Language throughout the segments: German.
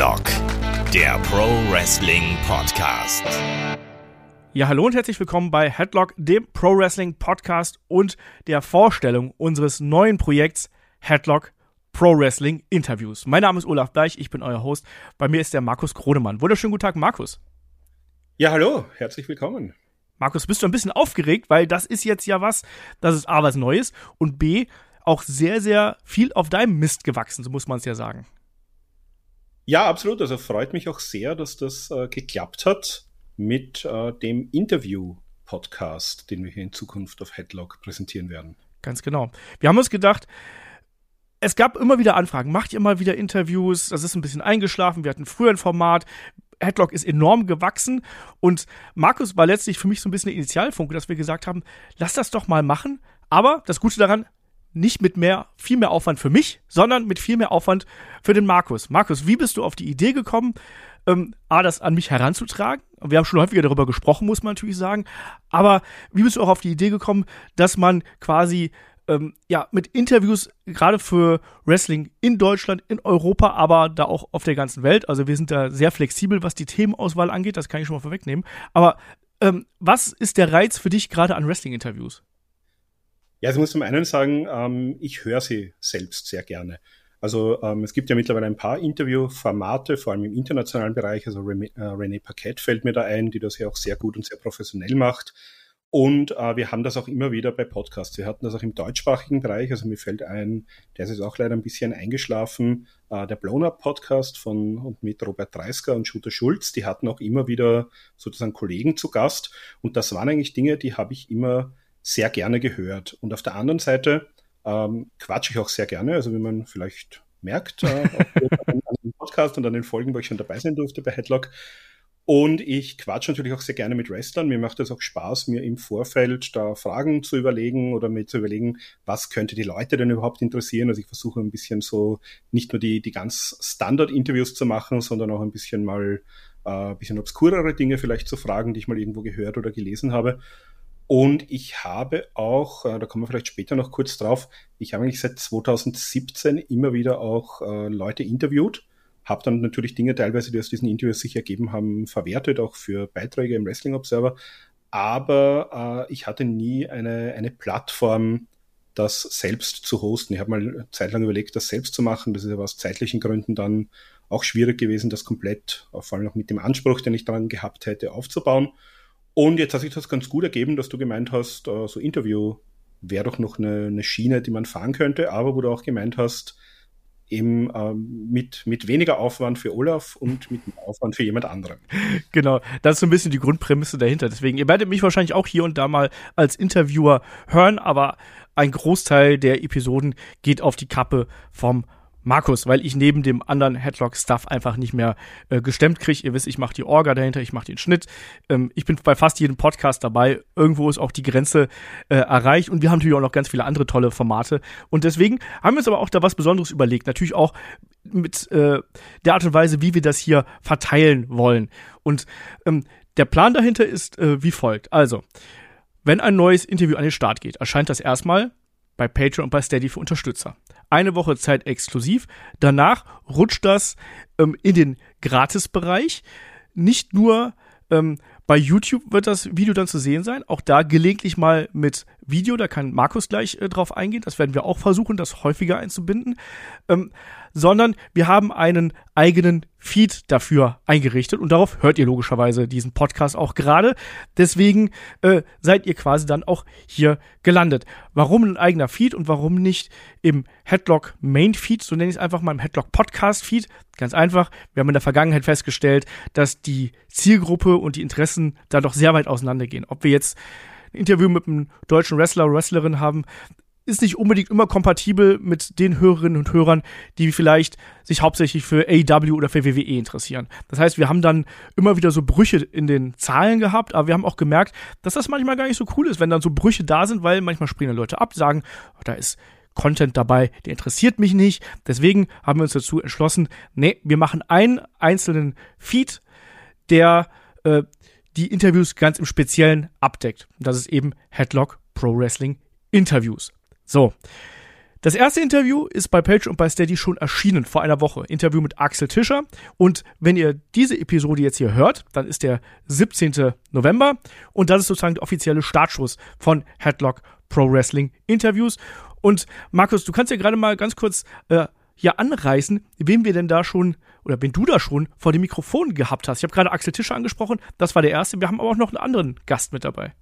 Headlock, der Pro Wrestling Podcast. Ja, hallo und herzlich willkommen bei Headlock, dem Pro Wrestling Podcast und der Vorstellung unseres neuen Projekts Headlock Pro Wrestling Interviews. Mein Name ist Olaf Bleich, ich bin euer Host. Bei mir ist der Markus Kronemann. Wunderschönen guten Tag, Markus. Ja, hallo, herzlich willkommen. Markus, bist du ein bisschen aufgeregt, weil das ist jetzt ja was, das ist A, was Neues und B, auch sehr, sehr viel auf deinem Mist gewachsen, so muss man es ja sagen. Ja, absolut. Also freut mich auch sehr, dass das äh, geklappt hat mit äh, dem Interview-Podcast, den wir hier in Zukunft auf Headlock präsentieren werden. Ganz genau. Wir haben uns gedacht, es gab immer wieder Anfragen. Macht ihr mal wieder Interviews? Das ist ein bisschen eingeschlafen. Wir hatten früher ein Format. Headlock ist enorm gewachsen und Markus war letztlich für mich so ein bisschen der Initialfunke, dass wir gesagt haben, lass das doch mal machen. Aber das Gute daran, nicht mit mehr, viel mehr Aufwand für mich, sondern mit viel mehr Aufwand für den Markus. Markus, wie bist du auf die Idee gekommen, ähm, A, das an mich heranzutragen? Wir haben schon häufiger darüber gesprochen, muss man natürlich sagen. Aber wie bist du auch auf die Idee gekommen, dass man quasi ähm, ja, mit Interviews gerade für Wrestling in Deutschland, in Europa, aber da auch auf der ganzen Welt. Also wir sind da sehr flexibel, was die Themenauswahl angeht, das kann ich schon mal vorwegnehmen. Aber ähm, was ist der Reiz für dich gerade an Wrestling-Interviews? Ja, also ich muss zum einen sagen, ähm, ich höre sie selbst sehr gerne. Also ähm, es gibt ja mittlerweile ein paar Interviewformate, vor allem im internationalen Bereich. Also René, äh, René Paquette fällt mir da ein, die das ja auch sehr gut und sehr professionell macht. Und äh, wir haben das auch immer wieder bei Podcasts. Wir hatten das auch im deutschsprachigen Bereich. Also mir fällt ein, der ist jetzt auch leider ein bisschen eingeschlafen, äh, der Blown Up Podcast von und mit Robert Dreisker und Shooter Schulz. Die hatten auch immer wieder sozusagen Kollegen zu Gast. Und das waren eigentlich Dinge, die habe ich immer sehr gerne gehört. Und auf der anderen Seite ähm, quatsche ich auch sehr gerne, also wie man vielleicht merkt, äh, an, dem Podcast und an den Folgen, wo ich schon dabei sein durfte bei Headlock. Und ich quatsche natürlich auch sehr gerne mit Wrestlern. Mir macht es auch Spaß, mir im Vorfeld da Fragen zu überlegen oder mir zu überlegen, was könnte die Leute denn überhaupt interessieren. Also ich versuche ein bisschen so nicht nur die, die ganz Standard-Interviews zu machen, sondern auch ein bisschen mal äh, ein bisschen obskurere Dinge vielleicht zu fragen, die ich mal irgendwo gehört oder gelesen habe. Und ich habe auch, äh, da kommen wir vielleicht später noch kurz drauf, ich habe eigentlich seit 2017 immer wieder auch äh, Leute interviewt, habe dann natürlich Dinge teilweise, die aus diesen Interviews sich ergeben haben, verwertet, auch für Beiträge im Wrestling Observer. Aber äh, ich hatte nie eine, eine Plattform, das selbst zu hosten. Ich habe mal zeitlang überlegt, das selbst zu machen. Das ist aber aus zeitlichen Gründen dann auch schwierig gewesen, das komplett, vor allem auch mit dem Anspruch, den ich daran gehabt hätte, aufzubauen. Und jetzt hat sich das ganz gut ergeben, dass du gemeint hast, äh, so Interview wäre doch noch eine, eine, Schiene, die man fahren könnte, aber wo du auch gemeint hast, eben ähm, mit, mit weniger Aufwand für Olaf und mit mehr Aufwand für jemand anderen. Genau, das ist so ein bisschen die Grundprämisse dahinter. Deswegen, ihr werdet mich wahrscheinlich auch hier und da mal als Interviewer hören, aber ein Großteil der Episoden geht auf die Kappe vom Markus, weil ich neben dem anderen Headlock-Stuff einfach nicht mehr äh, gestemmt kriege. Ihr wisst, ich mache die Orga dahinter, ich mache den Schnitt. Ähm, ich bin bei fast jedem Podcast dabei. Irgendwo ist auch die Grenze äh, erreicht und wir haben natürlich auch noch ganz viele andere tolle Formate. Und deswegen haben wir uns aber auch da was Besonderes überlegt. Natürlich auch mit äh, der Art und Weise, wie wir das hier verteilen wollen. Und ähm, der Plan dahinter ist äh, wie folgt. Also, wenn ein neues Interview an den Start geht, erscheint das erstmal bei Patreon und bei Steady für Unterstützer eine Woche Zeit exklusiv. Danach rutscht das ähm, in den Gratisbereich. Nicht nur ähm, bei YouTube wird das Video dann zu sehen sein. Auch da gelegentlich mal mit Video. Da kann Markus gleich äh, drauf eingehen. Das werden wir auch versuchen, das häufiger einzubinden. Ähm, sondern wir haben einen eigenen Feed dafür eingerichtet und darauf hört ihr logischerweise diesen Podcast auch gerade. Deswegen äh, seid ihr quasi dann auch hier gelandet. Warum ein eigener Feed und warum nicht im Headlock Main Feed, so nenne ich es einfach mal im Headlock Podcast Feed? Ganz einfach. Wir haben in der Vergangenheit festgestellt, dass die Zielgruppe und die Interessen da doch sehr weit auseinandergehen. Ob wir jetzt ein Interview mit einem deutschen Wrestler oder Wrestlerin haben, ist nicht unbedingt immer kompatibel mit den Hörerinnen und Hörern, die vielleicht sich hauptsächlich für AEW oder für WWE interessieren. Das heißt, wir haben dann immer wieder so Brüche in den Zahlen gehabt, aber wir haben auch gemerkt, dass das manchmal gar nicht so cool ist, wenn dann so Brüche da sind, weil manchmal springen Leute ab, sagen, oh, da ist Content dabei, der interessiert mich nicht. Deswegen haben wir uns dazu entschlossen, nee, wir machen einen einzelnen Feed, der äh, die Interviews ganz im Speziellen abdeckt. das ist eben Headlock Pro Wrestling Interviews. So. Das erste Interview ist bei Page und bei Steady schon erschienen vor einer Woche. Interview mit Axel Tischer. Und wenn ihr diese Episode jetzt hier hört, dann ist der 17. November. Und das ist sozusagen der offizielle Startschuss von Headlock Pro Wrestling Interviews. Und Markus, du kannst ja gerade mal ganz kurz äh, hier anreißen, wen wir denn da schon oder wen du da schon vor dem Mikrofon gehabt hast. Ich habe gerade Axel Tischer angesprochen, das war der erste. Wir haben aber auch noch einen anderen Gast mit dabei.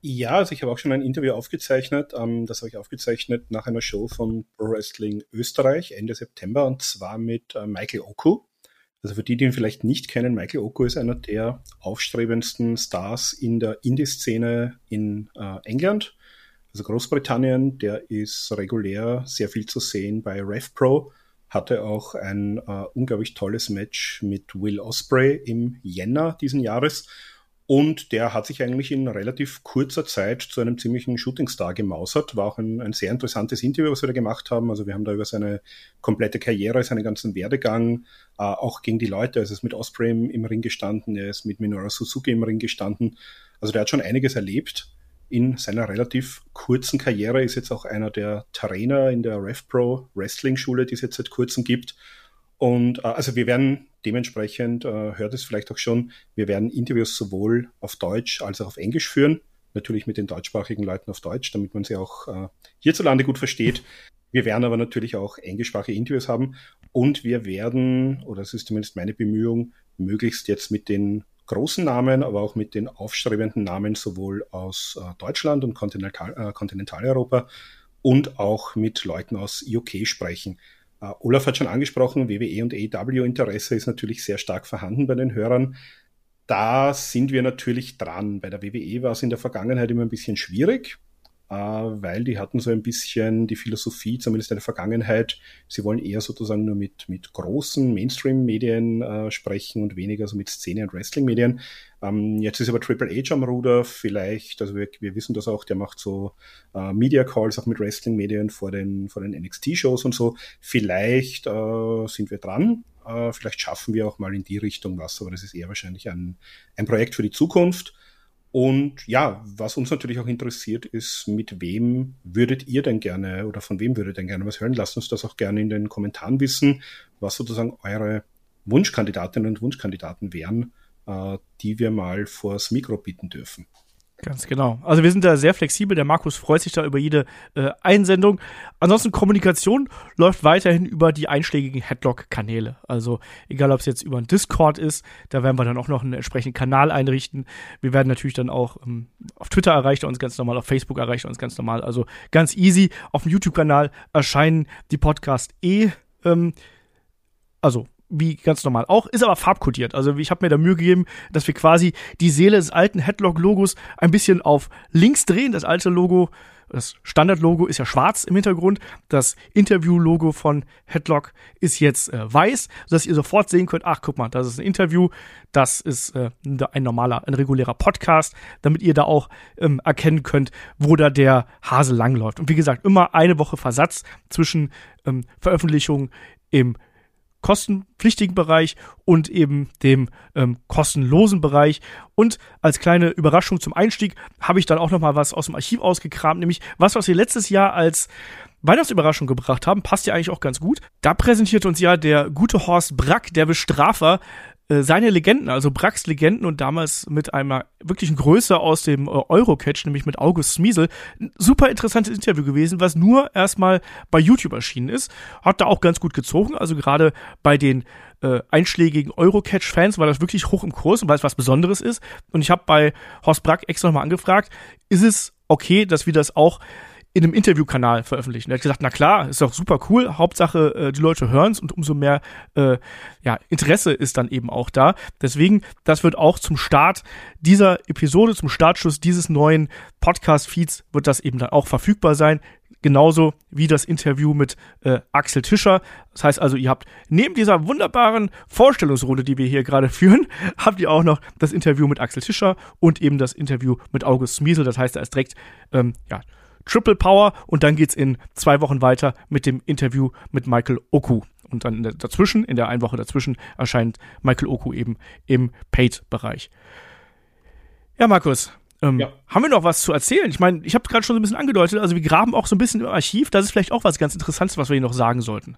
Ja, also ich habe auch schon ein Interview aufgezeichnet. Ähm, das habe ich aufgezeichnet nach einer Show von Pro Wrestling Österreich Ende September und zwar mit äh, Michael Oku. Also für die, die ihn vielleicht nicht kennen, Michael Oku ist einer der aufstrebendsten Stars in der Indie-Szene in äh, England, also Großbritannien. Der ist regulär sehr viel zu sehen bei RevPro. Hatte auch ein äh, unglaublich tolles Match mit Will Osprey im Jänner diesen Jahres und der hat sich eigentlich in relativ kurzer Zeit zu einem ziemlichen Shootingstar gemausert. War auch ein, ein, sehr interessantes Interview, was wir da gemacht haben. Also wir haben da über seine komplette Karriere, seinen ganzen Werdegang, äh, auch gegen die Leute. Also er ist mit Osprey im, Ring gestanden, er ist mit Minoru Suzuki im Ring gestanden. Also der hat schon einiges erlebt in seiner relativ kurzen Karriere. Ist jetzt auch einer der Trainer in der RevPro Wrestling Schule, die es jetzt seit kurzem gibt. Und äh, also wir werden dementsprechend, äh, hört es vielleicht auch schon, wir werden Interviews sowohl auf Deutsch als auch auf Englisch führen. Natürlich mit den deutschsprachigen Leuten auf Deutsch, damit man sie auch äh, hierzulande gut versteht. Wir werden aber natürlich auch englischsprachige Interviews haben und wir werden, oder das ist zumindest meine Bemühung, möglichst jetzt mit den großen Namen, aber auch mit den aufstrebenden Namen sowohl aus Deutschland und Kontinental, äh, Kontinentaleuropa und auch mit Leuten aus UK sprechen. Uh, Olaf hat schon angesprochen, WWE und AEW-Interesse ist natürlich sehr stark vorhanden bei den Hörern. Da sind wir natürlich dran. Bei der WWE war es in der Vergangenheit immer ein bisschen schwierig. Äh, weil die hatten so ein bisschen die Philosophie, zumindest in der Vergangenheit, sie wollen eher sozusagen nur mit, mit großen Mainstream-Medien äh, sprechen und weniger so mit Szene- und Wrestling-Medien. Ähm, jetzt ist aber Triple H am Ruder, vielleicht, also wir, wir wissen das auch, der macht so äh, Media-Calls auch mit Wrestling-Medien vor den, vor den NXT-Shows und so. Vielleicht äh, sind wir dran, äh, vielleicht schaffen wir auch mal in die Richtung was, aber das ist eher wahrscheinlich ein, ein Projekt für die Zukunft. Und ja, was uns natürlich auch interessiert, ist, mit wem würdet ihr denn gerne oder von wem würdet ihr denn gerne was hören? Lasst uns das auch gerne in den Kommentaren wissen, was sozusagen eure Wunschkandidatinnen und Wunschkandidaten wären, äh, die wir mal vors Mikro bieten dürfen. Ganz genau. Also wir sind da sehr flexibel. Der Markus freut sich da über jede äh, Einsendung. Ansonsten Kommunikation läuft weiterhin über die einschlägigen Headlock-Kanäle. Also egal, ob es jetzt über ein Discord ist, da werden wir dann auch noch einen entsprechenden Kanal einrichten. Wir werden natürlich dann auch ähm, auf Twitter erreicht er uns ganz normal, auf Facebook erreicht er uns ganz normal. Also ganz easy. Auf dem YouTube-Kanal erscheinen die Podcasts eh. Ähm, also wie ganz normal auch, ist aber farbkodiert. Also ich habe mir da Mühe gegeben, dass wir quasi die Seele des alten Headlock-Logos ein bisschen auf links drehen. Das alte Logo, das Standard-Logo ist ja schwarz im Hintergrund. Das Interview-Logo von Headlock ist jetzt äh, weiß, sodass ihr sofort sehen könnt, ach guck mal, das ist ein Interview, das ist äh, ein normaler, ein regulärer Podcast, damit ihr da auch ähm, erkennen könnt, wo da der Hase langläuft. Und wie gesagt, immer eine Woche Versatz zwischen ähm, Veröffentlichung im kostenpflichtigen Bereich und eben dem ähm, kostenlosen Bereich. Und als kleine Überraschung zum Einstieg habe ich dann auch noch mal was aus dem Archiv ausgekramt, nämlich was, was wir letztes Jahr als Weihnachtsüberraschung gebracht haben, passt ja eigentlich auch ganz gut. Da präsentiert uns ja der gute Horst Brack, der Bestrafer, seine Legenden, also Bracks Legenden und damals mit einer wirklichen Größe aus dem äh, Eurocatch, nämlich mit August Smiesel. Super interessantes Interview gewesen, was nur erstmal bei YouTube erschienen ist. Hat da auch ganz gut gezogen, also gerade bei den äh, einschlägigen Eurocatch-Fans war das wirklich hoch im Kurs und weil es was Besonderes ist. Und ich habe bei Horst Brack extra nochmal angefragt, ist es okay, dass wir das auch in einem Interviewkanal veröffentlichen. Er hat gesagt, na klar, ist doch super cool, Hauptsache äh, die Leute hören's und umso mehr äh, ja, Interesse ist dann eben auch da. Deswegen, das wird auch zum Start dieser Episode, zum Startschuss dieses neuen Podcast-Feeds, wird das eben dann auch verfügbar sein. Genauso wie das Interview mit äh, Axel Tischer. Das heißt also, ihr habt neben dieser wunderbaren Vorstellungsrunde, die wir hier gerade führen, habt ihr auch noch das Interview mit Axel Tischer und eben das Interview mit August Smiesel. Das heißt, da ist direkt ähm, ja, Triple Power und dann geht's in zwei Wochen weiter mit dem Interview mit Michael Oku. Und dann dazwischen, in der einen Woche dazwischen, erscheint Michael Oku eben im Paid-Bereich. Ja, Markus, Ähm, ja. Haben wir noch was zu erzählen? Ich meine, ich habe gerade schon so ein bisschen angedeutet, also wir graben auch so ein bisschen im Archiv. Das ist vielleicht auch was ganz Interessantes, was wir hier noch sagen sollten.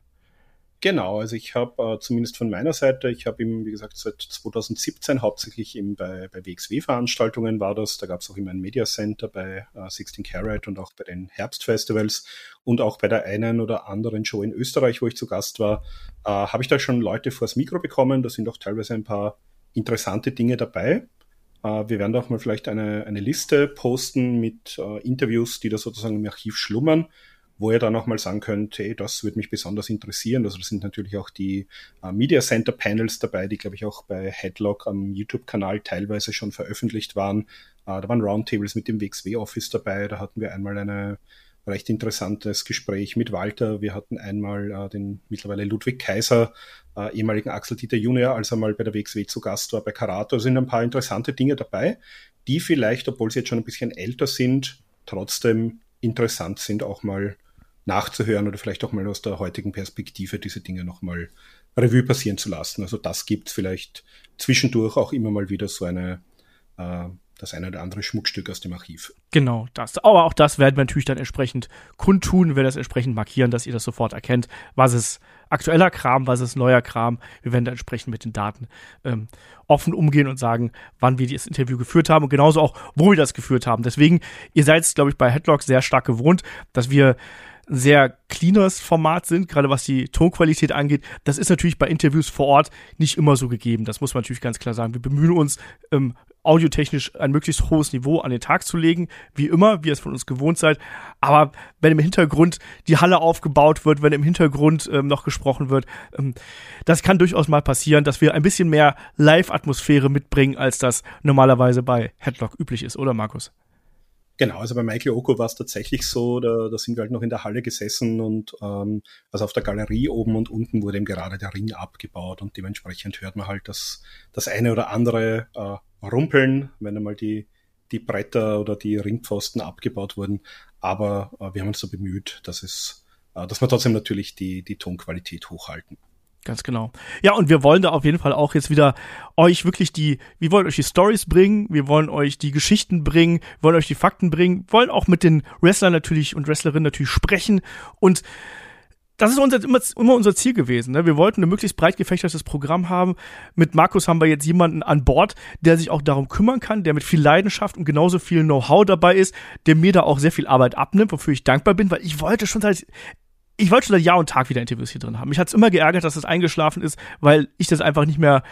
Genau, also ich habe äh, zumindest von meiner Seite, ich habe ihm, wie gesagt, seit 2017 hauptsächlich eben bei, bei WXW-Veranstaltungen war das. Da gab es auch immer ein Media Center bei äh, 16 Carat und auch bei den Herbstfestivals und auch bei der einen oder anderen Show in Österreich, wo ich zu Gast war, äh, habe ich da schon Leute vors Mikro bekommen. Da sind auch teilweise ein paar interessante Dinge dabei. Äh, wir werden auch mal vielleicht eine, eine Liste posten mit äh, Interviews, die da sozusagen im Archiv schlummern wo ihr dann auch mal sagen könnt, hey, das würde mich besonders interessieren. Also da sind natürlich auch die äh, Media Center Panels dabei, die, glaube ich, auch bei Headlock am YouTube-Kanal teilweise schon veröffentlicht waren. Äh, da waren Roundtables mit dem WXW Office dabei. Da hatten wir einmal ein recht interessantes Gespräch mit Walter. Wir hatten einmal äh, den mittlerweile Ludwig Kaiser, äh, ehemaligen Axel Dieter Junior, als er mal bei der WXW zu Gast war bei Karato. Da sind ein paar interessante Dinge dabei, die vielleicht, obwohl sie jetzt schon ein bisschen älter sind, trotzdem interessant sind, auch mal nachzuhören oder vielleicht auch mal aus der heutigen Perspektive diese Dinge nochmal Revue passieren zu lassen. Also das gibt vielleicht zwischendurch auch immer mal wieder so eine äh, das eine oder andere Schmuckstück aus dem Archiv. Genau, das. Aber auch das werden wir natürlich dann entsprechend kundtun, wir das entsprechend markieren, dass ihr das sofort erkennt, was ist aktueller Kram, was ist neuer Kram. Wir werden da entsprechend mit den Daten ähm, offen umgehen und sagen, wann wir das Interview geführt haben und genauso auch, wo wir das geführt haben. Deswegen, ihr seid, glaube ich, bei Headlock sehr stark gewohnt, dass wir sehr cleanes Format sind, gerade was die Tonqualität angeht. Das ist natürlich bei Interviews vor Ort nicht immer so gegeben. Das muss man natürlich ganz klar sagen. Wir bemühen uns, ähm, audiotechnisch ein möglichst hohes Niveau an den Tag zu legen, wie immer, wie ihr es von uns gewohnt seid. Aber wenn im Hintergrund die Halle aufgebaut wird, wenn im Hintergrund ähm, noch gesprochen wird, ähm, das kann durchaus mal passieren, dass wir ein bisschen mehr Live-Atmosphäre mitbringen, als das normalerweise bei Headlock üblich ist, oder Markus? Genau, also bei Michael Oko war es tatsächlich so, da, da sind wir halt noch in der Halle gesessen und ähm, also auf der Galerie oben und unten wurde eben gerade der Ring abgebaut und dementsprechend hört man halt das, das eine oder andere äh, rumpeln, wenn einmal die, die Bretter oder die Ringpfosten abgebaut wurden. Aber äh, wir haben uns so bemüht, dass es, äh, dass wir trotzdem natürlich die, die Tonqualität hochhalten. Ganz genau. Ja, und wir wollen da auf jeden Fall auch jetzt wieder euch wirklich die, wir wollen euch die Stories bringen, wir wollen euch die Geschichten bringen, wir wollen euch die Fakten bringen, wollen auch mit den Wrestlern natürlich und Wrestlerinnen natürlich sprechen und das ist unser, immer, immer unser Ziel gewesen. Ne? Wir wollten ein möglichst breit gefächertes Programm haben. Mit Markus haben wir jetzt jemanden an Bord, der sich auch darum kümmern kann, der mit viel Leidenschaft und genauso viel Know-how dabei ist, der mir da auch sehr viel Arbeit abnimmt, wofür ich dankbar bin, weil ich wollte schon seit ich wollte schon seit Jahr und Tag wieder Interviews hier drin haben. Mich hat es immer geärgert, dass es eingeschlafen ist, weil ich das einfach nicht mehr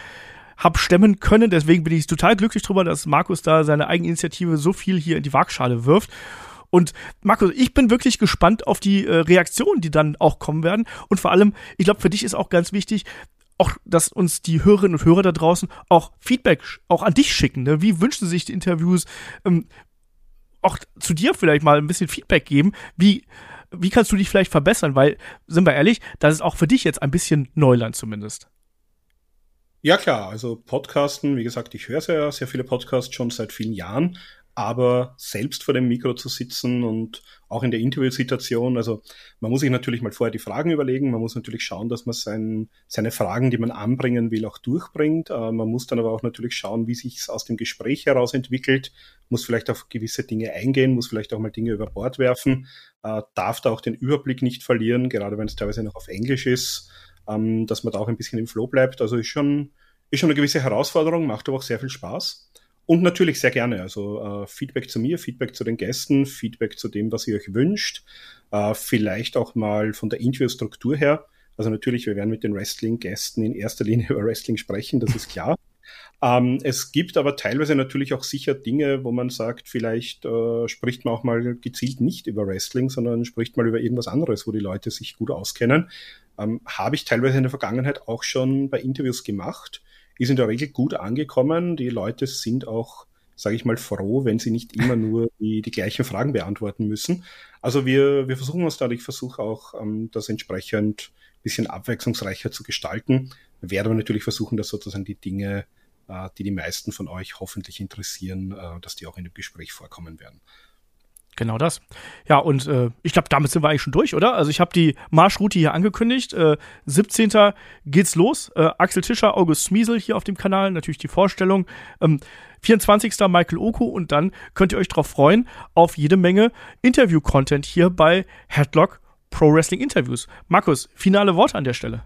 hab stemmen können. Deswegen bin ich total glücklich drüber, dass Markus da seine Eigeninitiative so viel hier in die Waagschale wirft. Und Markus, ich bin wirklich gespannt auf die äh, Reaktionen, die dann auch kommen werden. Und vor allem, ich glaube, für dich ist auch ganz wichtig, auch, dass uns die Hörerinnen und Hörer da draußen auch Feedback auch an dich schicken. Ne? Wie wünschen sich die Interviews? Ähm, auch zu dir vielleicht mal ein bisschen Feedback geben. Wie wie kannst du dich vielleicht verbessern? Weil, sind wir ehrlich, das ist auch für dich jetzt ein bisschen Neuland zumindest. Ja, klar. Also Podcasten, wie gesagt, ich höre sehr, sehr viele Podcasts schon seit vielen Jahren aber selbst vor dem Mikro zu sitzen und auch in der Interviewsituation, also man muss sich natürlich mal vorher die Fragen überlegen, man muss natürlich schauen, dass man sein, seine Fragen, die man anbringen will, auch durchbringt. Äh, man muss dann aber auch natürlich schauen, wie sich es aus dem Gespräch heraus entwickelt, muss vielleicht auf gewisse Dinge eingehen, muss vielleicht auch mal Dinge über Bord werfen, äh, darf da auch den Überblick nicht verlieren, gerade wenn es teilweise noch auf Englisch ist, ähm, dass man da auch ein bisschen im Flow bleibt. Also ist schon, ist schon eine gewisse Herausforderung, macht aber auch sehr viel Spaß. Und natürlich sehr gerne. Also äh, Feedback zu mir, Feedback zu den Gästen, Feedback zu dem, was ihr euch wünscht. Äh, vielleicht auch mal von der Interviewstruktur her. Also natürlich, wir werden mit den Wrestling-Gästen in erster Linie über Wrestling sprechen, das ist klar. ähm, es gibt aber teilweise natürlich auch sicher Dinge, wo man sagt, vielleicht äh, spricht man auch mal gezielt nicht über Wrestling, sondern spricht mal über irgendwas anderes, wo die Leute sich gut auskennen. Ähm, Habe ich teilweise in der Vergangenheit auch schon bei Interviews gemacht ist in der Regel gut angekommen. Die Leute sind auch, sage ich mal, froh, wenn sie nicht immer nur die, die gleichen Fragen beantworten müssen. Also wir, wir versuchen uns da, ich versuche auch, ähm, das entsprechend ein bisschen abwechslungsreicher zu gestalten. Wir werden natürlich versuchen, dass sozusagen die Dinge, äh, die die meisten von euch hoffentlich interessieren, äh, dass die auch in dem Gespräch vorkommen werden. Genau das. Ja, und äh, ich glaube, damit sind wir eigentlich schon durch, oder? Also ich habe die Marschroute hier angekündigt. Äh, 17. geht's los. Äh, Axel Tischer, August Smiesel hier auf dem Kanal, natürlich die Vorstellung. Ähm, 24. Michael Oku und dann könnt ihr euch darauf freuen auf jede Menge Interview-Content hier bei Headlock Pro Wrestling Interviews. Markus, finale Worte an der Stelle.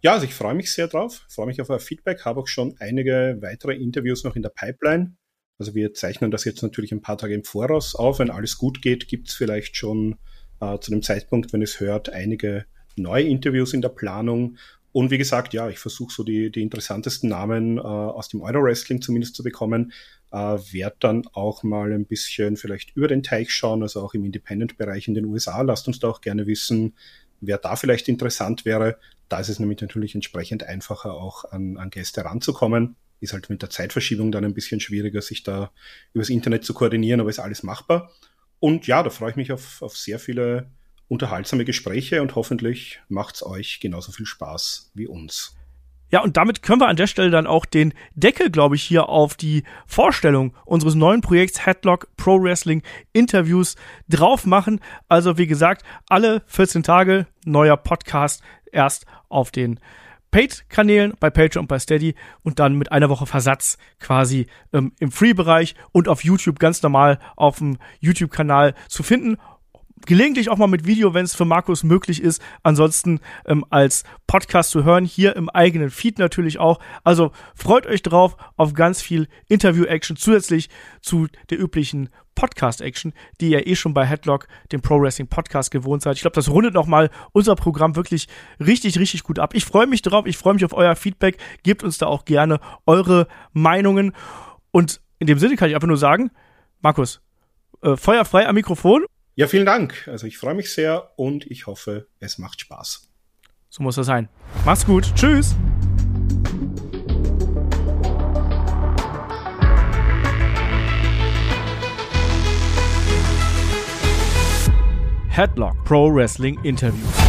Ja, also ich freue mich sehr drauf, freue mich auf euer Feedback, habe auch schon einige weitere Interviews noch in der Pipeline. Also wir zeichnen das jetzt natürlich ein paar Tage im Voraus auf. Wenn alles gut geht, gibt es vielleicht schon äh, zu dem Zeitpunkt, wenn es hört, einige neue Interviews in der Planung. Und wie gesagt, ja, ich versuche so die, die interessantesten Namen äh, aus dem Euro-Wrestling zumindest zu bekommen. Äh, werde dann auch mal ein bisschen vielleicht über den Teich schauen, also auch im Independent-Bereich in den USA. Lasst uns da auch gerne wissen, wer da vielleicht interessant wäre. Da ist es nämlich natürlich entsprechend einfacher, auch an, an Gäste ranzukommen. Ist halt mit der Zeitverschiebung dann ein bisschen schwieriger, sich da übers Internet zu koordinieren, aber ist alles machbar. Und ja, da freue ich mich auf, auf sehr viele unterhaltsame Gespräche und hoffentlich macht's euch genauso viel Spaß wie uns. Ja, und damit können wir an der Stelle dann auch den Deckel, glaube ich, hier auf die Vorstellung unseres neuen Projekts Headlock Pro Wrestling Interviews drauf machen. Also, wie gesagt, alle 14 Tage neuer Podcast erst auf den Paid-Kanälen bei Patreon und bei Steady und dann mit einer Woche Versatz quasi ähm, im Free-Bereich und auf YouTube ganz normal auf dem YouTube-Kanal zu finden. Gelegentlich auch mal mit Video, wenn es für Markus möglich ist. Ansonsten ähm, als Podcast zu hören, hier im eigenen Feed natürlich auch. Also freut euch drauf auf ganz viel Interview-Action zusätzlich zu der üblichen Podcast-Action, die ihr eh schon bei Headlock, dem Pro Wrestling Podcast, gewohnt seid. Ich glaube, das rundet nochmal unser Programm wirklich richtig, richtig gut ab. Ich freue mich drauf, ich freue mich auf euer Feedback. Gebt uns da auch gerne eure Meinungen. Und in dem Sinne kann ich einfach nur sagen, Markus, äh, feuerfrei am Mikrofon. Ja, vielen Dank. Also ich freue mich sehr und ich hoffe, es macht Spaß. So muss das sein. Mach's gut. Tschüss. Headlock Pro Wrestling Interviews.